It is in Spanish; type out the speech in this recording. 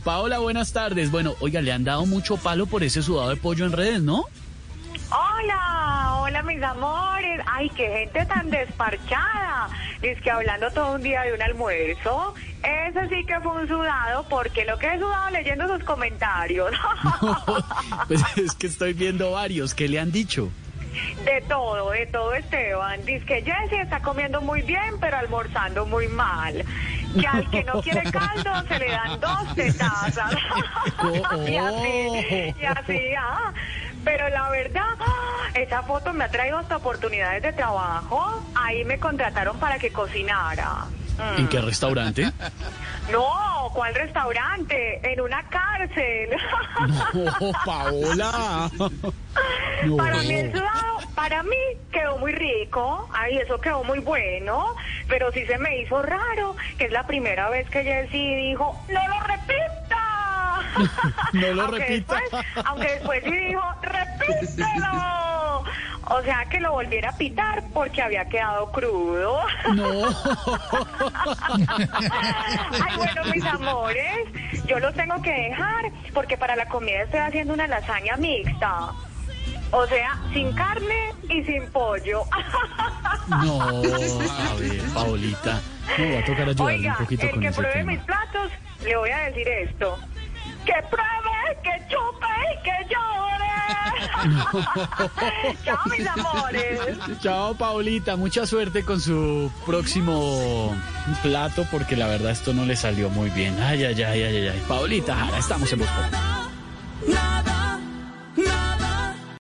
Paola, buenas tardes. Bueno, oiga, le han dado mucho palo por ese sudado de pollo en redes, ¿no? Hola, hola mis amores. Ay, qué gente tan desparchada. Es que hablando todo un día de un almuerzo. Eso sí que fue un sudado, porque lo que he sudado leyendo sus comentarios. pues es que estoy viendo varios. ¿Qué le han dicho? De todo, de todo Esteban. Dice que Jessy está comiendo muy bien, pero almorzando muy mal. Que al que no quiere caldo se le dan dos tetazas. y así, y así, ah. Pero la verdad, esa foto me ha traído hasta oportunidades de trabajo. Ahí me contrataron para que cocinara. ¿En qué restaurante? No, ¿cuál restaurante? En una cárcel. No, Paola. No. Para mí el sudado, para mí quedó muy rico, ay, eso quedó muy bueno, pero sí se me hizo raro, que es la primera vez que Jessy dijo, no lo repita. No lo aunque repita. Después, aunque después sí dijo, repítelo. O sea que lo volviera a pitar porque había quedado crudo. No. Ay, bueno, mis amores, yo los tengo que dejar porque para la comida estoy haciendo una lasaña mixta. O sea, sin carne y sin pollo. No, a ver, Paolita. No, va a tocar ayudarle Oiga, un poquito el con que ese pruebe tema. mis platos, le voy a decir esto. Que pruebe, que chupe y que llore. Chao, mis amores. Chao, Paolita. Mucha suerte con su próximo plato, porque la verdad esto no le salió muy bien. Ay, ay, ay, ay, ay. ay. Paolita, Jara, estamos en Populi.